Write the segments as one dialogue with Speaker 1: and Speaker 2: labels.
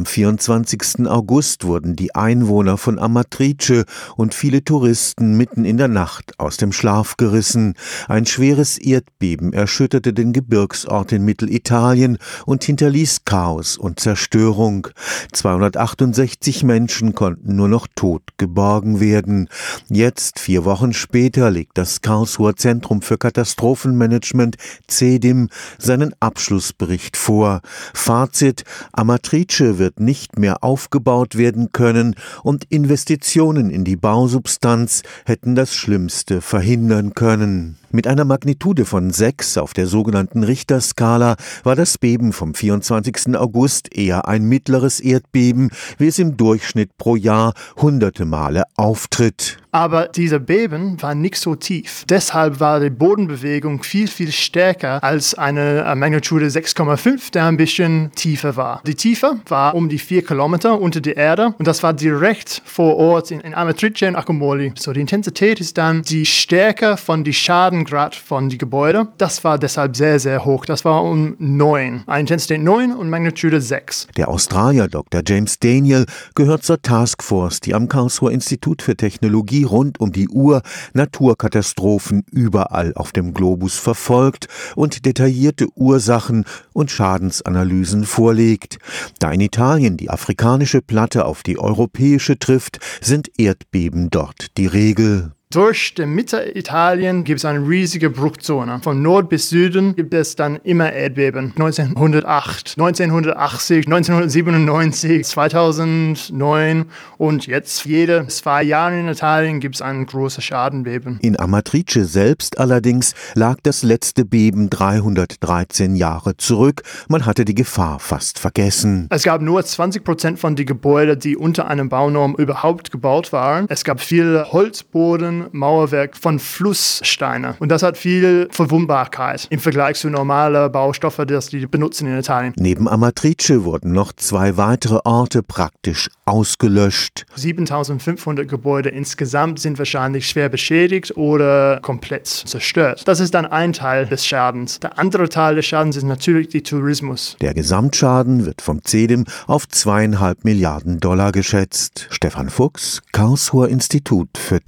Speaker 1: Am 24. August wurden die Einwohner von Amatrice und viele Touristen mitten in der Nacht aus dem Schlaf gerissen. Ein schweres Erdbeben erschütterte den Gebirgsort in Mittelitalien und hinterließ Chaos und Zerstörung. 268 Menschen konnten nur noch tot geborgen werden. Jetzt, vier Wochen später, legt das Karlsruher Zentrum für Katastrophenmanagement CEDIM seinen Abschlussbericht vor. Fazit Amatrice wird nicht mehr aufgebaut werden können und Investitionen in die Bausubstanz hätten das Schlimmste verhindern können. Mit einer Magnitude von 6 auf der sogenannten Richterskala war das Beben vom 24. August eher ein mittleres Erdbeben, wie es im Durchschnitt pro Jahr hunderte Male auftritt.
Speaker 2: Aber diese Beben war nicht so tief. Deshalb war die Bodenbewegung viel, viel stärker als eine Magnitude 6,5, der ein bisschen tiefer war. Die Tiefe war um die vier Kilometer unter der Erde und das war direkt vor Ort in, in Amatrice und Accumoli. So, die Intensität ist dann die Stärke von die Schadengrad von die Gebäude. Das war deshalb sehr, sehr hoch. Das war um 9. Eine Intensität 9 und Magnitude 6.
Speaker 1: Der Australier Dr. James Daniel gehört zur Taskforce, die am Karlsruher Institut für Technologie rund um die Uhr Naturkatastrophen überall auf dem Globus verfolgt und detaillierte Ursachen und Schadensanalysen vorlegt. Da in Italien die afrikanische Platte auf die europäische trifft, sind Erdbeben dort die Regel.
Speaker 2: Durch die Mitte Italien gibt es eine riesige Bruchzone. Von Nord bis Süden gibt es dann immer Erdbeben. 1908, 1980, 1997, 2009 und jetzt jede zwei Jahre in Italien gibt es ein großes Schadenbeben.
Speaker 1: In Amatrice selbst allerdings lag das letzte Beben 313 Jahre zurück. Man hatte die Gefahr fast vergessen.
Speaker 2: Es gab nur 20 Prozent von den Gebäuden, die unter einem Baunorm überhaupt gebaut waren. Es gab viel Holzboden Mauerwerk von Flusssteinen. Und das hat viel Verwundbarkeit im Vergleich zu normalen Baustoffen, die die benutzen in Italien.
Speaker 1: Neben Amatrice wurden noch zwei weitere Orte praktisch ausgelöscht.
Speaker 2: 7500 Gebäude insgesamt sind wahrscheinlich schwer beschädigt oder komplett zerstört. Das ist dann ein Teil des Schadens. Der andere Teil des Schadens ist natürlich der Tourismus.
Speaker 1: Der Gesamtschaden wird vom CEDIM auf zweieinhalb Milliarden Dollar geschätzt. Stefan Fuchs, Karlsruher Institut für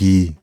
Speaker 1: Technologie